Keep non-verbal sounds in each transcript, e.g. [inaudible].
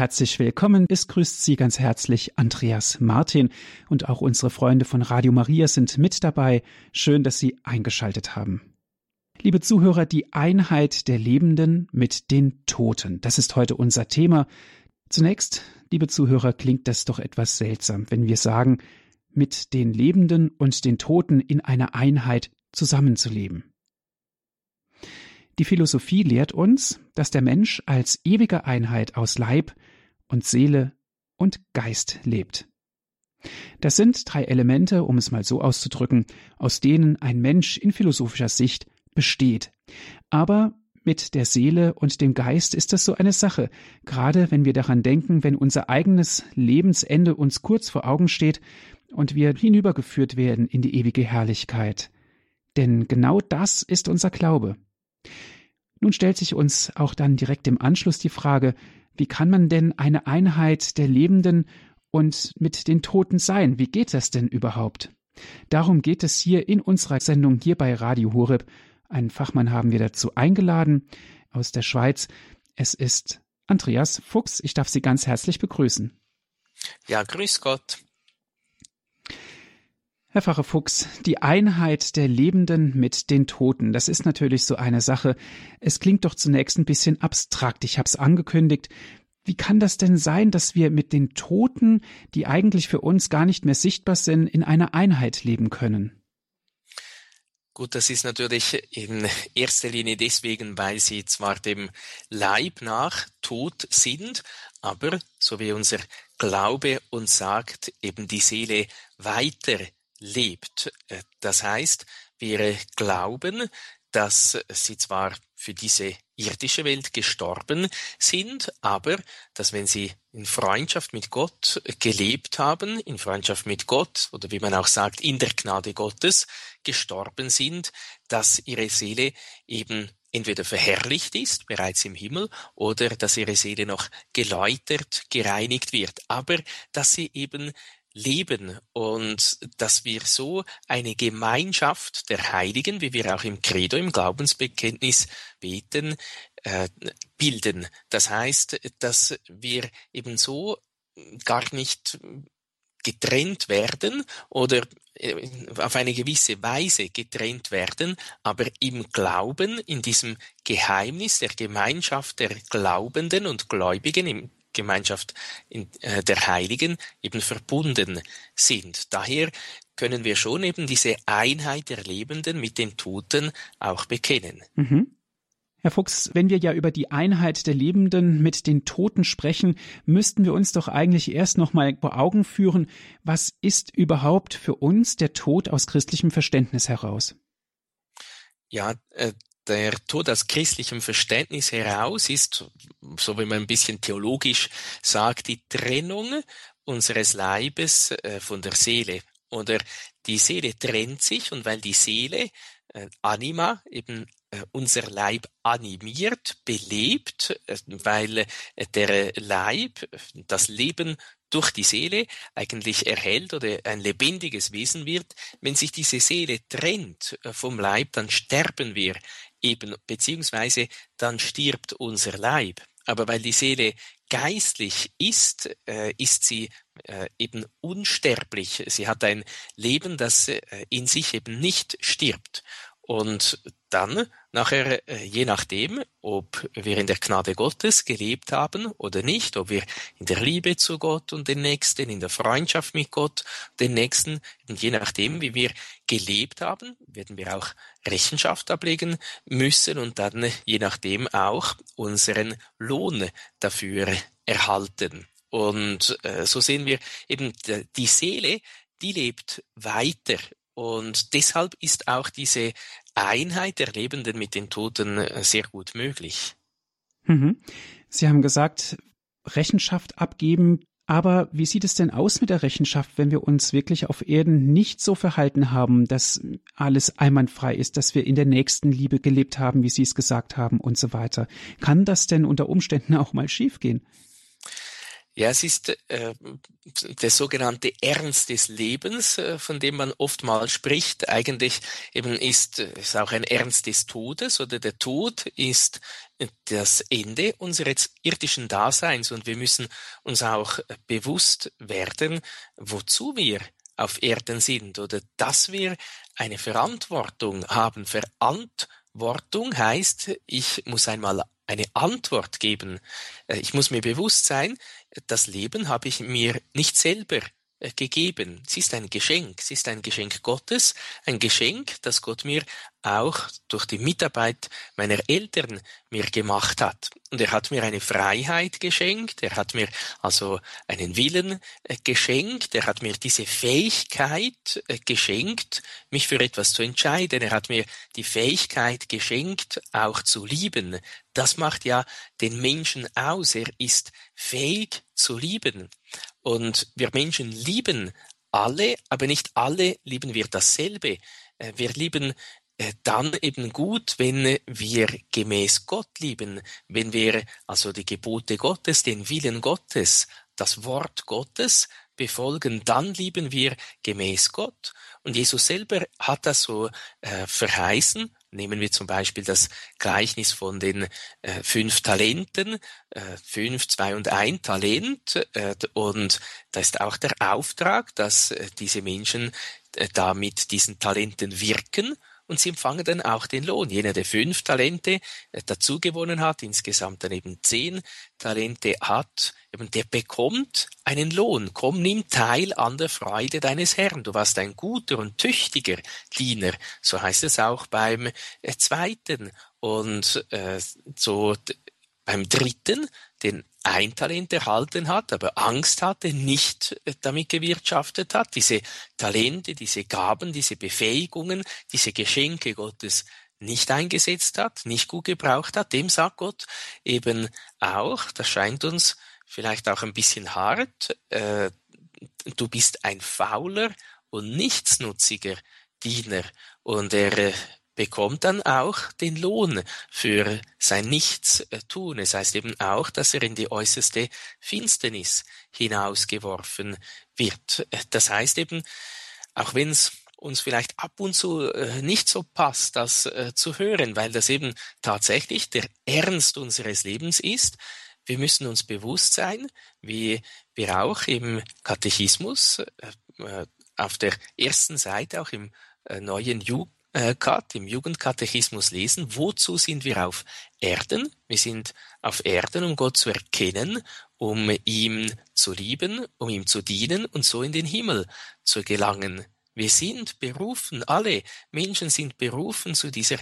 Herzlich willkommen. Es grüßt Sie ganz herzlich Andreas Martin und auch unsere Freunde von Radio Maria sind mit dabei. Schön, dass Sie eingeschaltet haben. Liebe Zuhörer, die Einheit der Lebenden mit den Toten. Das ist heute unser Thema. Zunächst, liebe Zuhörer, klingt das doch etwas seltsam, wenn wir sagen, mit den Lebenden und den Toten in einer Einheit zusammenzuleben. Die Philosophie lehrt uns, dass der Mensch als ewige Einheit aus Leib und Seele und Geist lebt. Das sind drei Elemente, um es mal so auszudrücken, aus denen ein Mensch in philosophischer Sicht besteht. Aber mit der Seele und dem Geist ist das so eine Sache, gerade wenn wir daran denken, wenn unser eigenes Lebensende uns kurz vor Augen steht und wir hinübergeführt werden in die ewige Herrlichkeit. Denn genau das ist unser Glaube. Nun stellt sich uns auch dann direkt im Anschluss die Frage, wie kann man denn eine Einheit der Lebenden und mit den Toten sein? Wie geht das denn überhaupt? Darum geht es hier in unserer Sendung hier bei Radio Horeb. Einen Fachmann haben wir dazu eingeladen aus der Schweiz. Es ist Andreas Fuchs. Ich darf Sie ganz herzlich begrüßen. Ja, grüß Gott. Herr Pfarrer Fuchs, die Einheit der Lebenden mit den Toten, das ist natürlich so eine Sache. Es klingt doch zunächst ein bisschen abstrakt. Ich habe es angekündigt. Wie kann das denn sein, dass wir mit den Toten, die eigentlich für uns gar nicht mehr sichtbar sind, in einer Einheit leben können? Gut, das ist natürlich in erster Linie deswegen, weil sie zwar dem Leib nach tot sind, aber, so wie unser Glaube uns sagt, eben die Seele weiter lebt. Äh, das heißt, wir glauben, dass sie zwar für diese irdische Welt gestorben sind, aber dass wenn sie in Freundschaft mit Gott gelebt haben, in Freundschaft mit Gott oder wie man auch sagt, in der Gnade Gottes gestorben sind, dass ihre Seele eben entweder verherrlicht ist, bereits im Himmel, oder dass ihre Seele noch geläutert, gereinigt wird, aber dass sie eben leben und dass wir so eine Gemeinschaft der Heiligen, wie wir auch im Credo, im Glaubensbekenntnis beten, äh, bilden. Das heißt, dass wir eben so gar nicht getrennt werden oder äh, auf eine gewisse Weise getrennt werden, aber im Glauben, in diesem Geheimnis der Gemeinschaft der Glaubenden und Gläubigen, im Gemeinschaft in, äh, der Heiligen eben verbunden sind. Daher können wir schon eben diese Einheit der Lebenden mit den Toten auch bekennen. Mhm. Herr Fuchs, wenn wir ja über die Einheit der Lebenden mit den Toten sprechen, müssten wir uns doch eigentlich erst noch mal vor Augen führen, was ist überhaupt für uns der Tod aus christlichem Verständnis heraus? Ja, äh, der Tod aus christlichem Verständnis heraus ist, so wie man ein bisschen theologisch sagt, die Trennung unseres Leibes äh, von der Seele. Oder die Seele trennt sich und weil die Seele, äh, Anima, eben äh, unser Leib animiert, belebt, weil der Leib das Leben durch die Seele eigentlich erhält oder ein lebendiges Wesen wird. Wenn sich diese Seele trennt vom Leib, dann sterben wir eben, beziehungsweise dann stirbt unser Leib. Aber weil die Seele geistlich ist, äh, ist sie äh, eben unsterblich. Sie hat ein Leben, das äh, in sich eben nicht stirbt. Und dann nachher, äh, je nachdem, ob wir in der Gnade Gottes gelebt haben oder nicht, ob wir in der Liebe zu Gott und den Nächsten, in der Freundschaft mit Gott, den Nächsten, und je nachdem, wie wir gelebt haben, werden wir auch Rechenschaft ablegen müssen und dann je nachdem auch unseren Lohn dafür erhalten. Und äh, so sehen wir eben die Seele, die lebt weiter und deshalb ist auch diese Einheit der Lebenden mit den Toten äh, sehr gut möglich. Mhm. Sie haben gesagt, Rechenschaft abgeben. Aber wie sieht es denn aus mit der Rechenschaft, wenn wir uns wirklich auf Erden nicht so verhalten haben, dass alles einwandfrei ist, dass wir in der nächsten Liebe gelebt haben, wie Sie es gesagt haben und so weiter? Kann das denn unter Umständen [laughs] auch mal schiefgehen? Ja, es ist äh, der sogenannte Ernst des Lebens, äh, von dem man oftmals spricht. Eigentlich eben ist es auch ein Ernst des Todes oder der Tod ist das Ende unseres irdischen Daseins und wir müssen uns auch bewusst werden, wozu wir auf Erden sind oder dass wir eine Verantwortung haben. Verantwortung heißt, ich muss einmal eine Antwort geben. Äh, ich muss mir bewusst sein, das Leben habe ich mir nicht selber gegeben. Es ist ein Geschenk. Es ist ein Geschenk Gottes, ein Geschenk, das Gott mir auch durch die Mitarbeit meiner Eltern mir gemacht hat. Und er hat mir eine Freiheit geschenkt, er hat mir also einen Willen äh, geschenkt, er hat mir diese Fähigkeit äh, geschenkt, mich für etwas zu entscheiden, er hat mir die Fähigkeit geschenkt, auch zu lieben. Das macht ja den Menschen aus, er ist fähig zu lieben. Und wir Menschen lieben alle, aber nicht alle lieben wir dasselbe. Äh, wir lieben äh, dann eben gut, wenn wir gemäß Gott lieben, wenn wir also die Gebote Gottes, den Willen Gottes, das Wort Gottes befolgen, dann lieben wir gemäß Gott. Und Jesus selber hat das so äh, verheißen Nehmen wir zum Beispiel das Gleichnis von den äh, fünf Talenten, äh, fünf, zwei und ein Talent. Äh, und da ist auch der Auftrag, dass äh, diese Menschen äh, da mit diesen Talenten wirken und sie empfangen dann auch den Lohn. Jener, der fünf Talente äh, dazu gewonnen hat, insgesamt dann eben zehn Talente hat, eben der bekommt einen Lohn. Komm, nimm teil an der Freude deines Herrn. Du warst ein guter und tüchtiger Diener. So heißt es auch beim äh, zweiten. Und äh, so beim dritten, den ein Talent erhalten hat, aber Angst hatte, nicht damit gewirtschaftet hat, diese Talente, diese Gaben, diese Befähigungen, diese Geschenke Gottes nicht eingesetzt hat, nicht gut gebraucht hat, dem sagt Gott eben auch, das scheint uns vielleicht auch ein bisschen hart, äh, du bist ein fauler und nichtsnutziger Diener. Und er äh, bekommt dann auch den Lohn für sein Nichtstun. Es heißt eben auch, dass er in die äußerste Finsternis hinausgeworfen wird. Das heißt eben, auch wenn es uns vielleicht ab und zu äh, nicht so passt, das äh, zu hören, weil das eben tatsächlich der Ernst unseres Lebens ist. Wir müssen uns bewusst sein, wie wir auch im Katechismus äh, auf der ersten Seite, auch im neuen Jugend äh, im Jugendkatechismus lesen, wozu sind wir auf Erden? Wir sind auf Erden, um Gott zu erkennen, um ihm zu lieben, um ihm zu dienen und so in den Himmel zu gelangen. Wir sind berufen, alle Menschen sind berufen zu dieser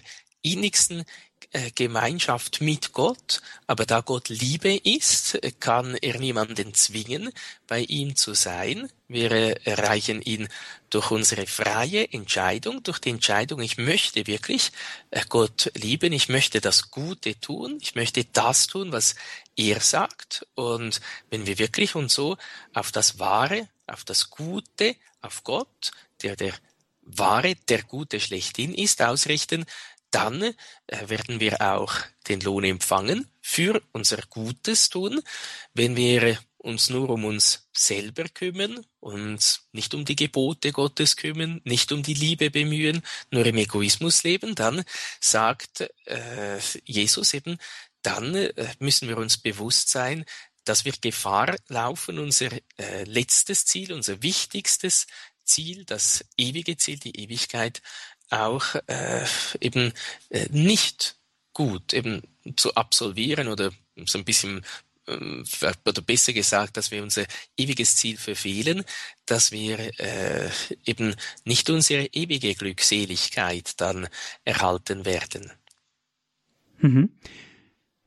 innigsten äh, Gemeinschaft mit Gott, aber da Gott Liebe ist, kann er niemanden zwingen, bei ihm zu sein. Wir erreichen ihn durch unsere freie Entscheidung, durch die Entscheidung, ich möchte wirklich äh, Gott lieben, ich möchte das Gute tun, ich möchte das tun, was er sagt. Und wenn wir wirklich uns so auf das Wahre, auf das Gute, auf Gott, der der Wahre, der Gute schlechthin ist, ausrichten, dann äh, werden wir auch den Lohn empfangen für unser Gutes tun. Wenn wir uns nur um uns selber kümmern und nicht um die Gebote Gottes kümmern, nicht um die Liebe bemühen, nur im Egoismus leben, dann sagt äh, Jesus eben, dann äh, müssen wir uns bewusst sein, dass wir Gefahr laufen, unser äh, letztes Ziel, unser wichtigstes Ziel, das ewige Ziel, die Ewigkeit auch äh, eben äh, nicht gut eben zu absolvieren oder so ein bisschen ähm, oder besser gesagt, dass wir unser ewiges Ziel verfehlen, dass wir äh, eben nicht unsere ewige Glückseligkeit dann erhalten werden. Mhm.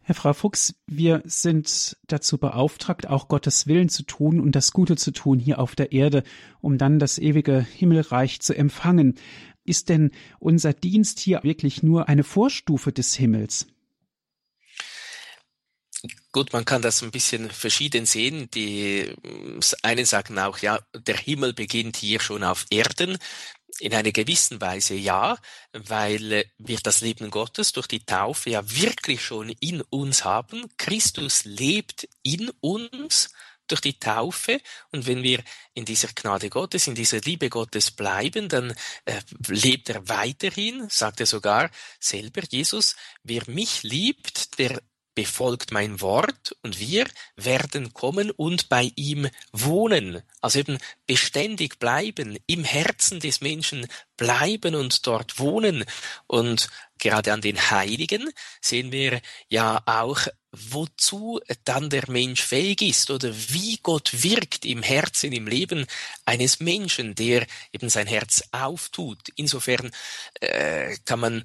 Herr Frau Fuchs, wir sind dazu beauftragt, auch Gottes Willen zu tun und das Gute zu tun hier auf der Erde, um dann das ewige Himmelreich zu empfangen. Ist denn unser Dienst hier wirklich nur eine Vorstufe des Himmels? Gut, man kann das ein bisschen verschieden sehen. Die einen sagen auch, ja, der Himmel beginnt hier schon auf Erden. In einer gewissen Weise ja, weil wir das Leben Gottes durch die Taufe ja wirklich schon in uns haben. Christus lebt in uns durch die Taufe. Und wenn wir in dieser Gnade Gottes, in dieser Liebe Gottes bleiben, dann äh, lebt er weiterhin, sagt er sogar selber, Jesus, wer mich liebt, der befolgt mein Wort und wir werden kommen und bei ihm wohnen. Also eben beständig bleiben, im Herzen des Menschen bleiben und dort wohnen. Und gerade an den Heiligen sehen wir ja auch, wozu dann der Mensch fähig ist oder wie Gott wirkt im Herzen, im Leben eines Menschen, der eben sein Herz auftut. Insofern äh, kann man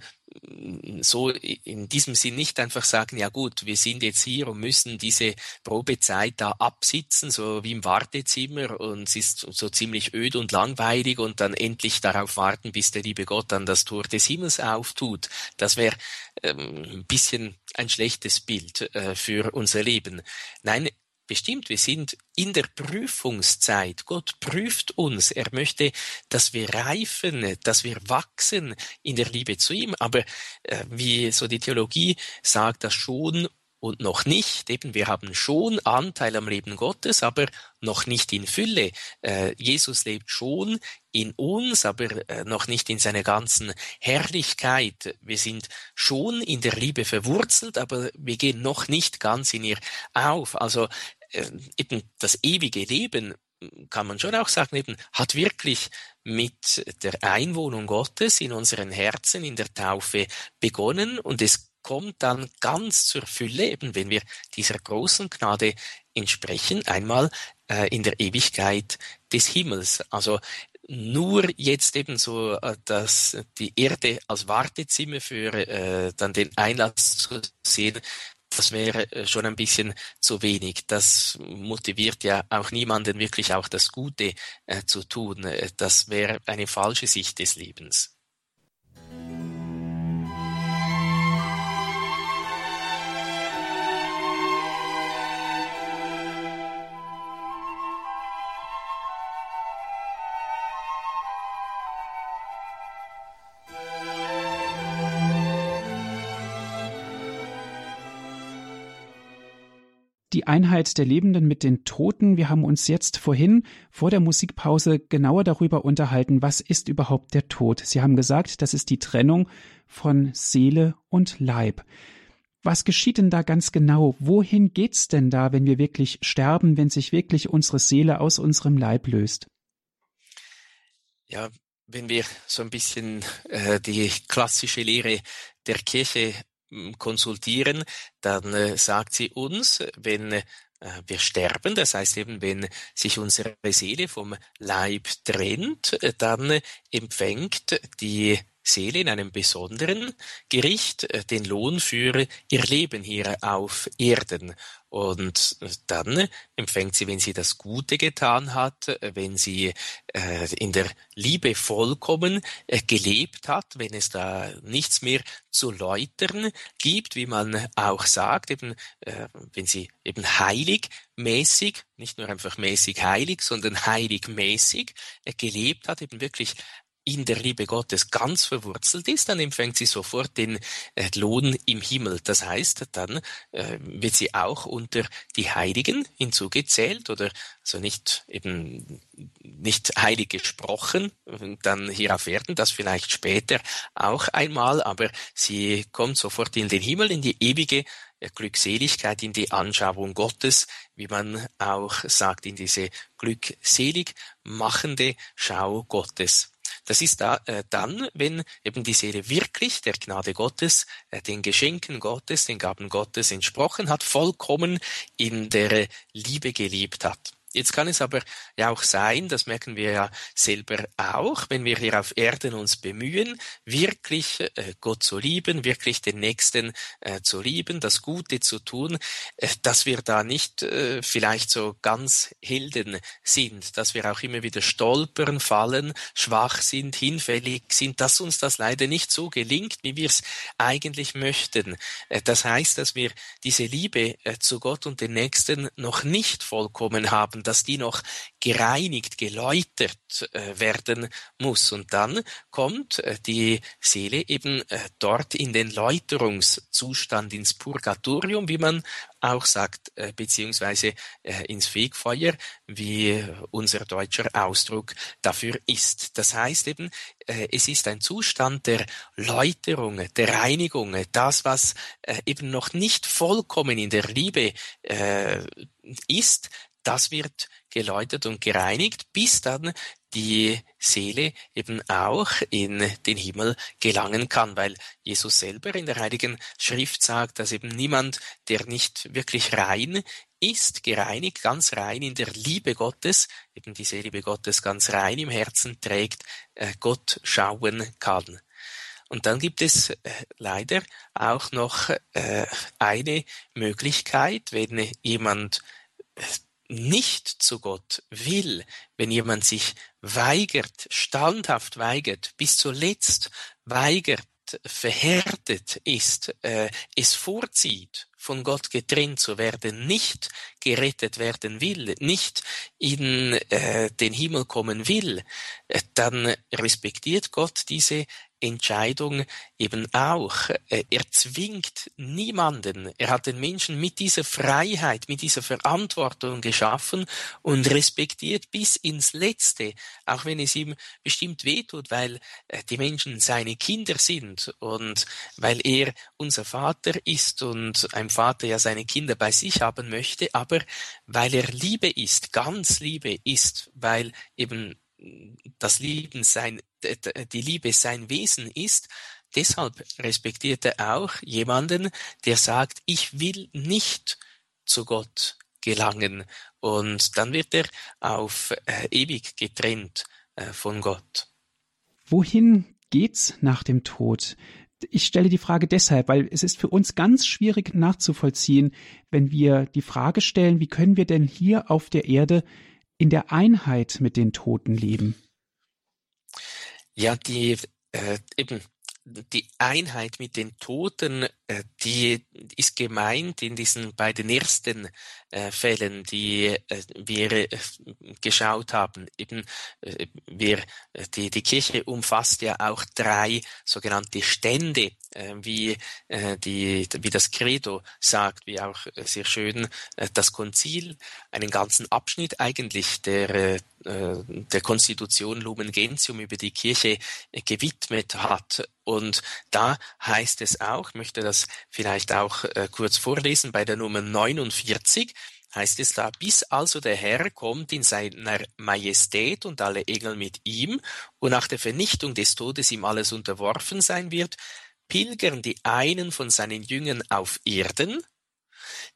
so in diesem Sinn nicht einfach sagen, ja gut, wir sind jetzt hier und müssen diese Probezeit da absitzen, so wie im Wartezimmer und es ist so ziemlich öd und langweilig und dann endlich darauf warten, bis der liebe Gott dann das Tor des Himmels auftut. Das wäre ähm, ein bisschen ein schlechtes Bild äh, für unser Leben. Nein, Bestimmt, wir sind in der Prüfungszeit. Gott prüft uns. Er möchte, dass wir reifen, dass wir wachsen in der Liebe zu ihm. Aber äh, wie so die Theologie sagt, das schon und noch nicht. Eben, wir haben schon Anteil am Leben Gottes, aber noch nicht in Fülle. Äh, Jesus lebt schon in uns, aber äh, noch nicht in seiner ganzen Herrlichkeit. Wir sind schon in der Liebe verwurzelt, aber wir gehen noch nicht ganz in ihr auf. Also äh, eben das ewige Leben kann man schon auch sagen, eben hat wirklich mit der Einwohnung Gottes in unseren Herzen in der Taufe begonnen und es kommt dann ganz zur Fülle, eben wenn wir dieser großen Gnade entsprechen, einmal äh, in der Ewigkeit des Himmels. Also nur jetzt eben so, äh, dass die Erde als Wartezimmer für äh, dann den Einlass zu sehen, das wäre äh, schon ein bisschen zu wenig. Das motiviert ja auch niemanden wirklich auch das Gute äh, zu tun. Äh, das wäre eine falsche Sicht des Lebens. Die Einheit der Lebenden mit den Toten. Wir haben uns jetzt vorhin vor der Musikpause genauer darüber unterhalten, was ist überhaupt der Tod. Sie haben gesagt, das ist die Trennung von Seele und Leib. Was geschieht denn da ganz genau? Wohin geht's denn da, wenn wir wirklich sterben, wenn sich wirklich unsere Seele aus unserem Leib löst? Ja, wenn wir so ein bisschen äh, die klassische Lehre der Kirche konsultieren, dann äh, sagt sie uns, wenn äh, wir sterben, das heißt eben, wenn sich unsere Seele vom Leib trennt, äh, dann empfängt die Seele in einem besonderen Gericht äh, den Lohn für ihr Leben hier auf Erden. Und dann empfängt sie, wenn sie das Gute getan hat, äh, wenn sie äh, in der Liebe vollkommen äh, gelebt hat, wenn es da nichts mehr zu läutern gibt, wie man auch sagt, eben äh, wenn sie eben heilig mäßig, nicht nur einfach mäßig heilig, sondern heilig mäßig äh, gelebt hat, eben wirklich in der Liebe Gottes ganz verwurzelt ist, dann empfängt sie sofort den äh, Lohn im Himmel. Das heißt, dann äh, wird sie auch unter die Heiligen hinzugezählt oder also nicht eben nicht heilig gesprochen, dann hier auf Erden, das vielleicht später auch einmal, aber sie kommt sofort in den Himmel, in die ewige äh, Glückseligkeit, in die Anschauung Gottes, wie man auch sagt, in diese glückselig machende Schau Gottes. Das ist da, äh, dann, wenn eben die Seele wirklich der Gnade Gottes, äh, den Geschenken Gottes, den Gaben Gottes entsprochen hat, vollkommen in der Liebe gelebt hat. Jetzt kann es aber ja auch sein, das merken wir ja selber auch, wenn wir hier auf Erden uns bemühen, wirklich äh, Gott zu lieben, wirklich den Nächsten äh, zu lieben, das Gute zu tun, äh, dass wir da nicht vielleicht so ganz Helden sind, dass wir auch immer wieder stolpern, fallen, schwach sind, hinfällig sind, dass uns das leider nicht so gelingt, wie wir es eigentlich möchten. Das heißt, dass wir diese Liebe zu Gott und den Nächsten noch nicht vollkommen haben dass die noch gereinigt, geläutert äh, werden muss. Und dann kommt äh, die Seele eben äh, dort in den Läuterungszustand, ins Purgatorium, wie man auch sagt, äh, beziehungsweise äh, ins Fegfeuer, wie unser deutscher Ausdruck dafür ist. Das heißt eben, äh, es ist ein Zustand der Läuterung, der Reinigung, das, was eben noch nicht vollkommen in der Liebe ist, das wird geläutert und gereinigt, bis dann die Seele eben auch in den Himmel gelangen kann, weil Jesus selber in der Heiligen Schrift sagt, dass eben niemand, der nicht wirklich rein ist, gereinigt, ganz rein in der Liebe Gottes, eben diese Liebe Gottes ganz rein im Herzen trägt, äh, Gott schauen kann. Und dann gibt es äh, leider auch noch äh, eine Möglichkeit, wenn jemand nicht zu Gott will, wenn jemand sich weigert, standhaft weigert, bis zuletzt weigert, verhärtet ist, äh, es vorzieht, von Gott getrennt zu werden, nicht gerettet werden will, nicht in äh, den Himmel kommen will, äh, dann respektiert Gott diese Entscheidung eben auch. Äh, er zwingt niemanden. Er hat den Menschen mit dieser Freiheit, mit dieser Verantwortung geschaffen und respektiert bis ins Letzte, auch wenn es ihm bestimmt wehtut, weil äh, die Menschen seine Kinder sind und weil er unser Vater ist und ein Vater ja seine Kinder bei sich haben möchte, aber weil er Liebe ist, ganz Liebe ist, weil eben das Lieben sein, die Liebe sein Wesen ist, deshalb respektiert er auch jemanden, der sagt, ich will nicht zu Gott gelangen und dann wird er auf äh, ewig getrennt äh, von Gott. Wohin geht's nach dem Tod? Ich stelle die Frage deshalb, weil es ist für uns ganz schwierig nachzuvollziehen, wenn wir die Frage stellen, wie können wir denn hier auf der Erde in der Einheit mit den Toten leben? Ja, die äh, eben die Einheit mit den Toten, äh, die ist gemeint in diesen beiden ersten äh, Fällen, die äh, wir geschaut haben. Eben, wir, die, die Kirche umfasst ja auch drei sogenannte Stände, wie, die, wie das Credo sagt, wie auch sehr schön das Konzil, einen ganzen Abschnitt eigentlich der der Konstitution Lumen Gentium über die Kirche gewidmet hat. Und da heißt es auch, möchte das vielleicht auch kurz vorlesen, bei der Nummer 49, heißt es da, bis also der Herr kommt in seiner Majestät und alle Engel mit ihm und nach der Vernichtung des Todes ihm alles unterworfen sein wird, pilgern die einen von seinen Jüngern auf Erden,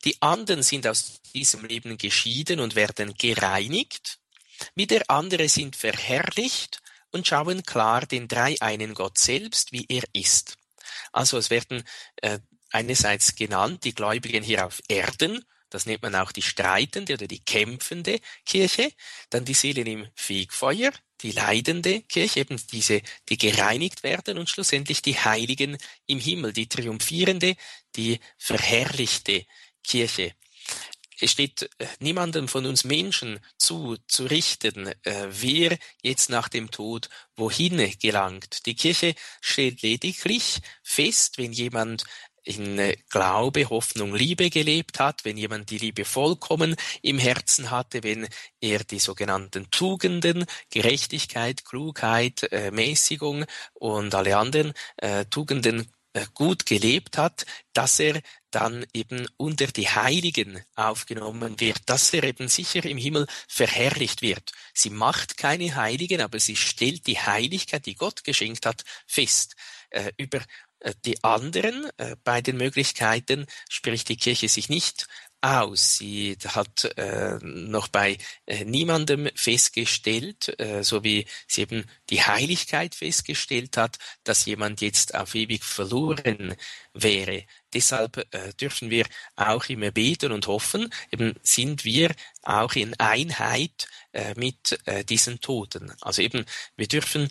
die anderen sind aus diesem Leben geschieden und werden gereinigt, wieder andere sind verherrlicht und schauen klar den dreieinen Gott selbst, wie er ist. Also es werden äh, einerseits genannt die Gläubigen hier auf Erden, das nennt man auch die streitende oder die kämpfende Kirche. Dann die Seelen im Fegfeuer, die leidende Kirche, eben diese, die gereinigt werden und schlussendlich die Heiligen im Himmel, die triumphierende, die verherrlichte Kirche. Es steht äh, niemandem von uns Menschen zu, zu richten, äh, wer jetzt nach dem Tod wohin gelangt. Die Kirche stellt lediglich fest, wenn jemand in äh, Glaube, Hoffnung, Liebe gelebt hat, wenn jemand die Liebe vollkommen im Herzen hatte, wenn er die sogenannten Tugenden, Gerechtigkeit, Klugheit, äh, Mäßigung und alle anderen äh, Tugenden gut gelebt hat, dass er dann eben unter die Heiligen aufgenommen wird, dass er eben sicher im Himmel verherrlicht wird. Sie macht keine Heiligen, aber sie stellt die Heiligkeit, die Gott geschenkt hat, fest. Äh, über äh, die anderen äh, beiden Möglichkeiten spricht die Kirche sich nicht aus. Sie hat äh, noch bei äh, niemandem festgestellt, äh, so wie sie eben die Heiligkeit festgestellt hat, dass jemand jetzt auf ewig verloren wäre. Deshalb äh, dürfen wir auch immer beten und hoffen, eben sind wir auch in Einheit äh, mit äh, diesen Toten. Also eben, wir dürfen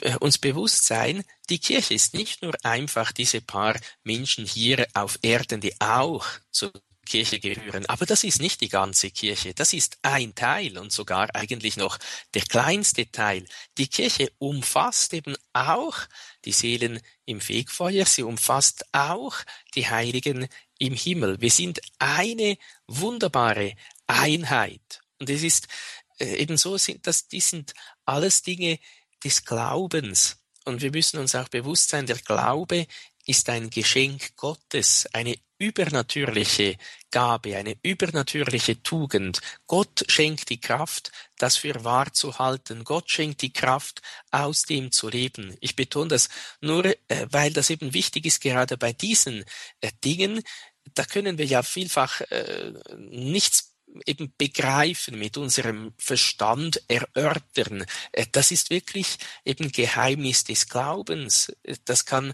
äh, uns bewusst sein, die Kirche ist nicht nur einfach diese paar Menschen hier auf Erden, die auch zur Kirche gehören. Aber das ist nicht die ganze Kirche. Das ist ein Teil und sogar eigentlich noch der kleinste Teil. Die Kirche umfasst eben auch die Seelen im Fegfeuer. Sie umfasst auch die Heiligen im Himmel. Wir sind eine wunderbare Einheit. Und es ist äh, eben so, sind das, die sind alles Dinge des Glaubens. Und wir müssen uns auch bewusst sein, der Glaube ist ein Geschenk Gottes, eine übernatürliche Gabe, eine übernatürliche Tugend. Gott schenkt die Kraft, das für wahr zu halten. Gott schenkt die Kraft, aus dem zu leben. Ich betone das nur, äh, weil das eben wichtig ist, gerade bei diesen äh, Dingen. Da können wir ja vielfach äh, nichts eben begreifen, mit unserem Verstand erörtern. Das ist wirklich eben Geheimnis des Glaubens. Das kann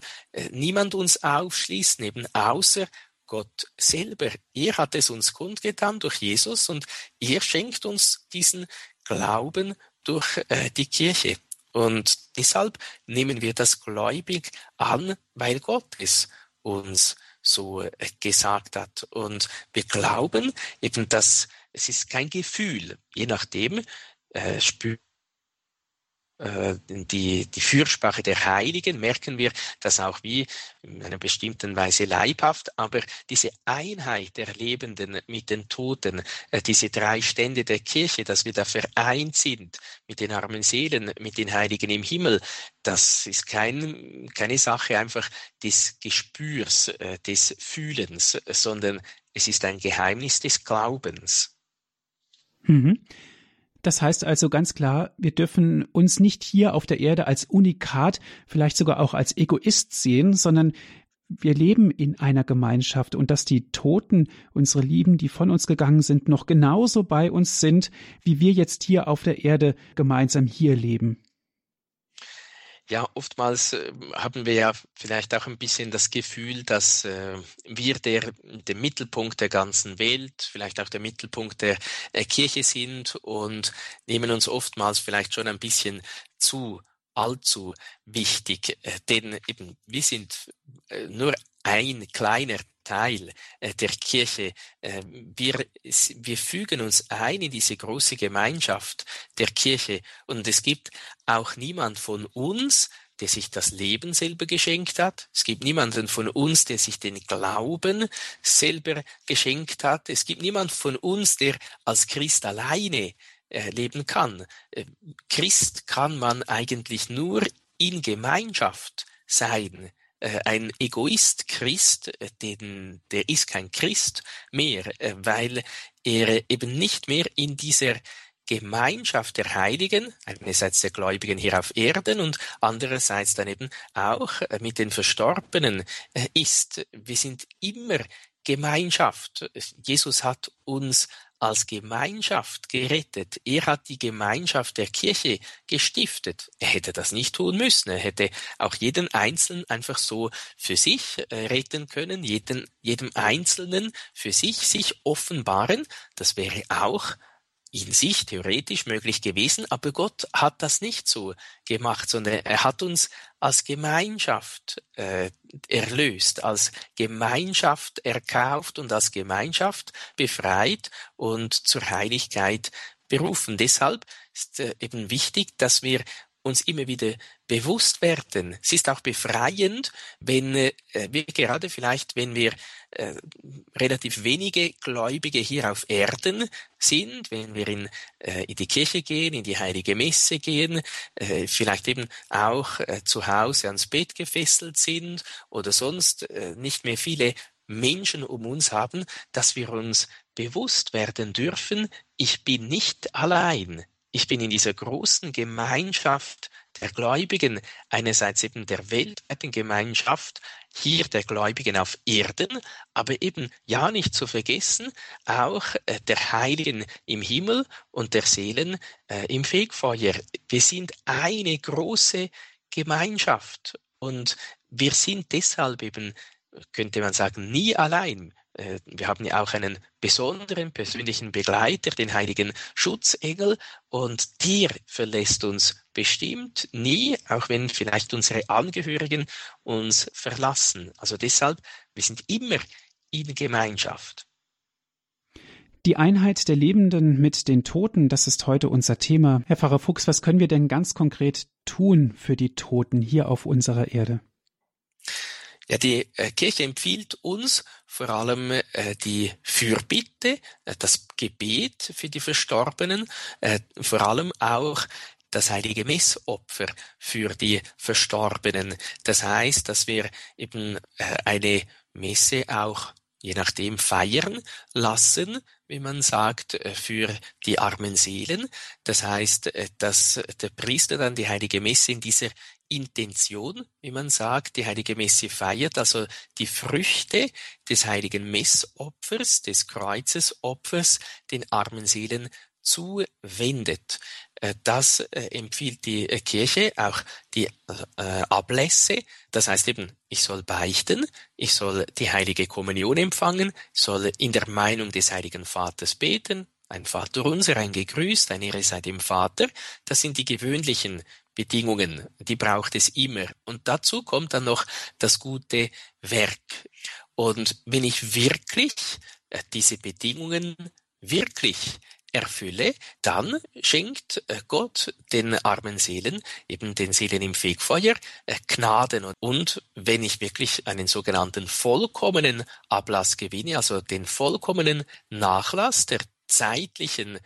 niemand uns aufschließen, eben außer Gott selber. Er hat es uns kundgetan durch Jesus und er schenkt uns diesen Glauben durch die Kirche. Und deshalb nehmen wir das gläubig an, weil Gott es uns so äh, gesagt hat. Und wir glauben eben, dass es ist kein Gefühl. Je nachdem äh, spüren äh, die, die Fürsprache der Heiligen merken wir das auch wie in einer bestimmten Weise leibhaft, aber diese Einheit der Lebenden mit den Toten, äh, diese drei Stände der Kirche, dass wir da vereint sind mit den armen Seelen, mit den Heiligen im Himmel, das ist kein, keine Sache einfach des Gespürs, äh, des Fühlens, sondern es ist ein Geheimnis des Glaubens. Mhm. Das heißt also ganz klar, wir dürfen uns nicht hier auf der Erde als Unikat, vielleicht sogar auch als Egoist sehen, sondern wir leben in einer Gemeinschaft und dass die Toten, unsere Lieben, die von uns gegangen sind, noch genauso bei uns sind, wie wir jetzt hier auf der Erde gemeinsam hier leben. Ja, oftmals äh, haben wir ja vielleicht auch ein bisschen das Gefühl, dass äh, wir der, der Mittelpunkt der ganzen Welt, vielleicht auch der Mittelpunkt der äh, Kirche sind und nehmen uns oftmals vielleicht schon ein bisschen zu allzu wichtig, äh, denn eben wir sind nur ein kleiner Teil äh, der Kirche. Äh, wir, wir fügen uns ein in diese große Gemeinschaft der Kirche und es gibt auch niemand von uns, der sich das Leben selber geschenkt hat. Es gibt niemanden von uns, der sich den Glauben selber geschenkt hat. Es gibt niemand von uns, der als Christ alleine äh, leben kann. Christ kann man eigentlich nur in Gemeinschaft sein ein Egoist Christ, äh, den, der ist kein Christ mehr, äh, weil er eben nicht mehr in dieser Gemeinschaft der Heiligen, einerseits der Gläubigen hier auf Erden und andererseits dann eben auch mit den Verstorbenen ist. Wir sind immer Gemeinschaft. Jesus hat uns als Gemeinschaft gerettet. Er hat die Gemeinschaft der Kirche gestiftet. Er hätte das nicht tun müssen. Er hätte auch jeden Einzelnen einfach so für sich äh, retten können, jeden, jedem Einzelnen für sich sich offenbaren. Das wäre auch in sich theoretisch möglich gewesen, aber Gott hat das nicht so gemacht, sondern er hat uns als Gemeinschaft äh, erlöst, als Gemeinschaft erkauft und als Gemeinschaft befreit und zur Heiligkeit berufen. Deshalb ist äh, eben wichtig, dass wir uns immer wieder bewusst werden. Es ist auch befreiend, wenn äh, wir gerade vielleicht, wenn wir äh, relativ wenige Gläubige hier auf Erden sind, wenn wir in, äh, in die Kirche gehen, in die heilige Messe gehen, äh, vielleicht eben auch äh, zu Hause ans Bett gefesselt sind oder sonst äh, nicht mehr viele Menschen um uns haben, dass wir uns bewusst werden dürfen, ich bin nicht allein. Ich bin in dieser großen Gemeinschaft der Gläubigen, einerseits eben der weltweiten Gemeinschaft, hier der Gläubigen auf Erden, aber eben ja nicht zu vergessen, auch äh, der Heiligen im Himmel und der Seelen äh, im Fegfeuer. Wir sind eine große Gemeinschaft und wir sind deshalb eben, könnte man sagen, nie allein. Äh, wir haben ja auch einen besonderen persönlichen Begleiter, den heiligen Schutzengel, und der verlässt uns bestimmt nie, auch wenn vielleicht unsere Angehörigen uns verlassen. Also deshalb, wir sind immer in Gemeinschaft. Die Einheit der Lebenden mit den Toten, das ist heute unser Thema. Herr Pfarrer Fuchs, was können wir denn ganz konkret tun für die Toten hier auf unserer Erde? Ja, die äh, Kirche empfiehlt uns vor allem äh, die Fürbitte, äh, das Gebet für die Verstorbenen, vor allem auch das heilige Messopfer für die Verstorbenen. Das heißt, dass wir eben eine Messe auch je nachdem feiern lassen, wie man sagt, für die armen Seelen. Das heißt, dass der Priester dann die heilige Messe in dieser Intention, wie man sagt, die heilige Messe feiert, also die Früchte des heiligen Messopfers, des Kreuzesopfers, den armen Seelen zuwendet. Äh, das äh, empfiehlt die äh, Kirche, auch die Ablässe. Das heißt eben, ich soll beichten, ich soll die heilige Kommunion empfangen, soll in der Meinung des heiligen Vaters beten, ein Vater unser, ein Gegrüßt, ein Ehre sei dem Vater. Das sind die gewöhnlichen Bedingungen, die braucht es immer. Und dazu kommt dann noch das gute Werk. Und wenn ich wirklich diese Bedingungen wirklich erfülle, dann schenkt äh, Gott den armen Seelen, eben den Seelen im Fegfeuer, äh, Gnaden. Und wenn ich wirklich einen sogenannten vollkommenen Ablass gewinne, also den vollkommenen Nachlass der zeitlichen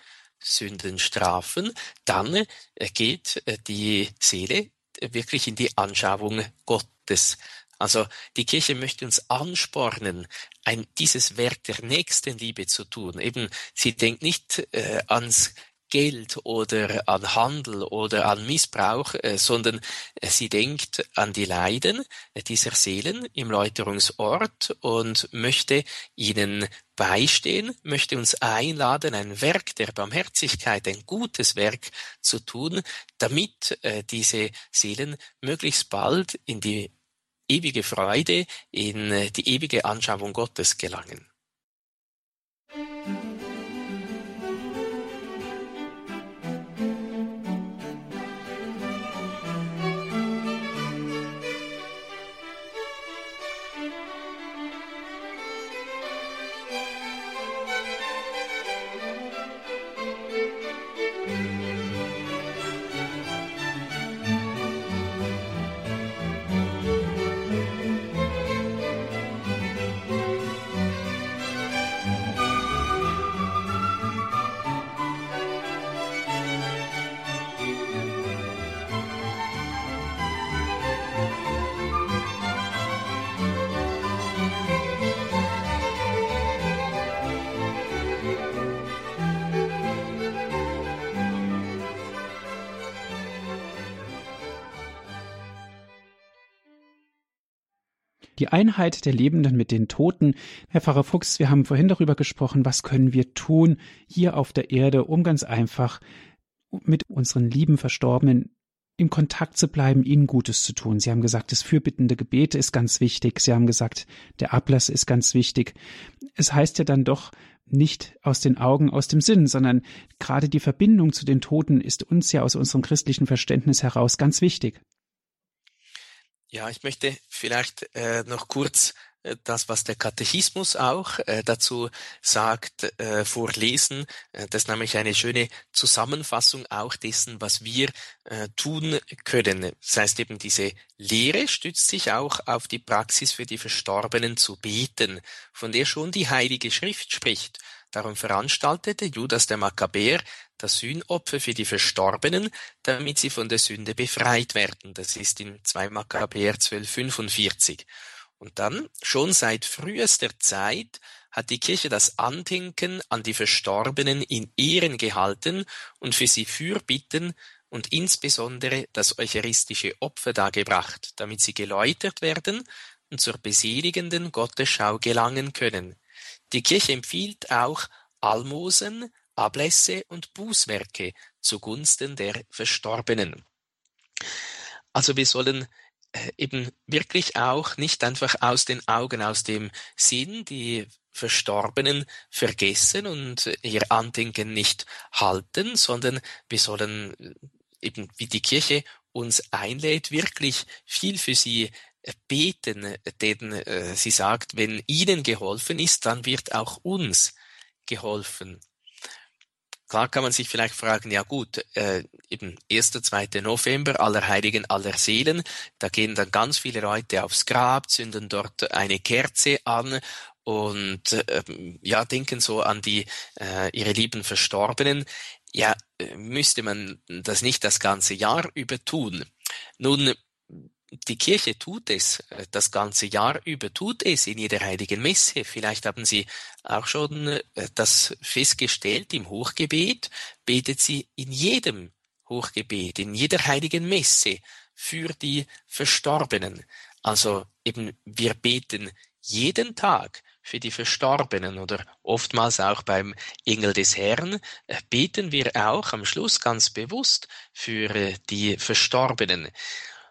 Sündenstrafen, dann äh, geht die Seele wirklich in die Anschauung Gottes. Also die Kirche möchte uns anspornen, ein, dieses Werk der Nächstenliebe zu tun. Eben, sie denkt nicht äh, ans Geld oder an Handel oder an Missbrauch, äh, sondern äh, sie denkt an die Leiden äh, dieser Seelen im Läuterungsort und möchte ihnen beistehen, möchte uns einladen, ein Werk der Barmherzigkeit, ein gutes Werk zu tun, damit diese Seelen möglichst bald in die ewige Freude, in die ewige Anschauung Gottes gelangen. Die Einheit der Lebenden mit den Toten. Herr Pfarrer Fuchs, wir haben vorhin darüber gesprochen, was können wir tun hier auf der Erde, um ganz einfach mit unseren lieben Verstorbenen im Kontakt zu bleiben, ihnen Gutes zu tun. Sie haben gesagt, das fürbittende Gebet ist ganz wichtig. Sie haben gesagt, der Ablass ist ganz wichtig. Es heißt ja dann doch nicht aus den Augen, aus dem Sinn, sondern gerade die Verbindung zu den Toten ist uns ja aus unserem christlichen Verständnis heraus ganz wichtig. Ja, ich möchte vielleicht äh, noch kurz äh, das, was der Katechismus auch äh, dazu sagt, äh, vorlesen. Äh, das ist nämlich eine schöne Zusammenfassung auch dessen, was wir äh, tun können. Das heißt eben, diese Lehre stützt sich auch auf die Praxis für die Verstorbenen zu beten, von der schon die Heilige Schrift spricht. Darum veranstaltete Judas der Makkabäer das Sühnopfer für die Verstorbenen, damit sie von der Sünde befreit werden. Das ist in 2 Makkabäer 1245. Und dann, schon seit frühester Zeit, hat die Kirche das Andenken an die Verstorbenen in Ehren gehalten und für sie Fürbitten und insbesondere das eucharistische Opfer dargebracht, damit sie geläutert werden und zur beseligenden Gottesschau gelangen können. Die Kirche empfiehlt auch Almosen, Ablässe und Bußwerke zugunsten der Verstorbenen. Also wir sollen äh, eben wirklich auch nicht einfach aus den Augen, aus dem Sinn die Verstorbenen vergessen und ihr Andenken nicht halten, sondern wir sollen äh, eben wie die Kirche uns einlädt, wirklich viel für sie beten, denn äh, sie sagt, wenn ihnen geholfen ist, dann wird auch uns geholfen. Klar kann man sich vielleicht fragen, ja gut, äh, eben 1., 2. November, Allerheiligen, aller Seelen, da gehen dann ganz viele Leute aufs Grab, zünden dort eine Kerze an und äh, ja, denken so an die äh, ihre lieben Verstorbenen. Ja, äh, müsste man das nicht das ganze Jahr über tun? Nun, die Kirche tut es, äh, das ganze Jahr über tut es in jeder heiligen Messe. Vielleicht haben Sie auch schon äh, das festgestellt, im Hochgebet betet sie in jedem Hochgebet, in jeder heiligen Messe für die Verstorbenen. Also eben, wir beten jeden Tag für die Verstorbenen oder oftmals auch beim Engel des Herrn äh, beten wir auch am Schluss ganz bewusst für die Verstorbenen.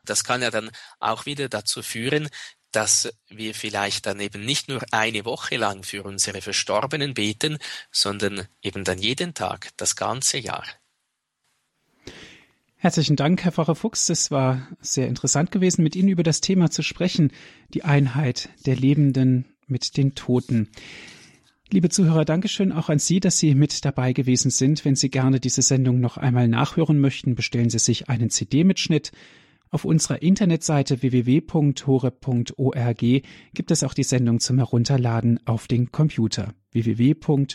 Das kann ja dann auch wieder dazu führen, dass wir vielleicht dann eben nicht nur eine Woche lang für unsere Verstorbenen beten, sondern eben dann jeden Tag, das ganze Jahr. Herzlichen Dank, Herr Pfarrer Fuchs. Es war sehr interessant gewesen, mit Ihnen über das Thema zu sprechen, die Einheit der Lebenden mit den Toten. Liebe Zuhörer, Dankeschön auch an Sie, dass Sie mit dabei gewesen sind. Wenn Sie gerne diese Sendung noch einmal nachhören möchten, bestellen Sie sich einen CD-Mitschnitt. Auf unserer Internetseite www.hore.org gibt es auch die Sendung zum Herunterladen auf den Computer www.hore.org.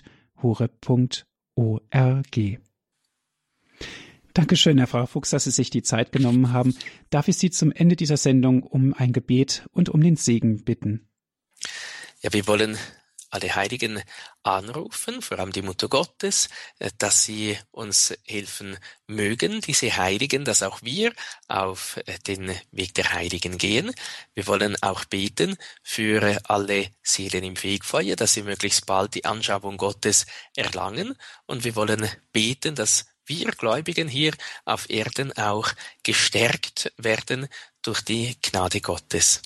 Dankeschön, Herr Frau Fuchs, dass Sie sich die Zeit genommen haben. Darf ich Sie zum Ende dieser Sendung um ein Gebet und um den Segen bitten? Ja, wir wollen alle Heiligen anrufen, vor allem die Mutter Gottes, äh, dass sie uns helfen mögen, diese Heiligen, dass auch wir auf äh, den Weg der Heiligen gehen. Wir wollen auch beten für alle Seelen im Fegfeuer, dass sie möglichst bald die Anschauung Gottes erlangen. Und wir wollen beten, dass wir Gläubigen hier auf Erden auch gestärkt werden durch die Gnade Gottes.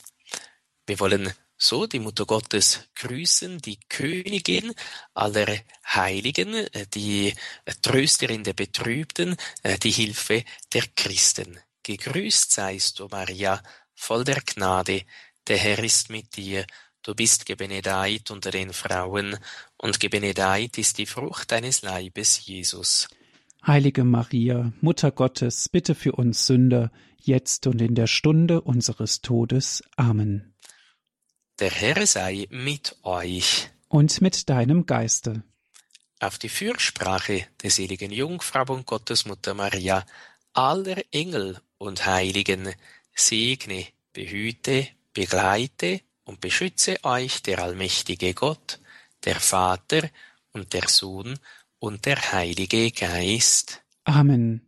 Wir wollen so die Mutter Gottes grüßen, die Königin aller Heiligen, äh, die Trösterin der Betrübten, äh, die Hilfe der Christen. Gegrüßt seist du, Maria, voll der Gnade, der Herr ist mit dir, du bist gebenedeit unter den Frauen, und gebenedeit ist die Frucht deines Leibes, Jesus. Heilige Maria, Mutter Gottes, bitte für uns Sünder, jetzt und in der Stunde unseres Todes. Amen. Der Herr sei mit euch. Und mit deinem Geiste. Auf die Fürsprache der seligen Jungfrau und Gottesmutter Maria, aller Engel und Heiligen, segne, behüte, begleite und beschütze euch der allmächtige Gott, der Vater und der Sohn und der Heilige Geist. Amen.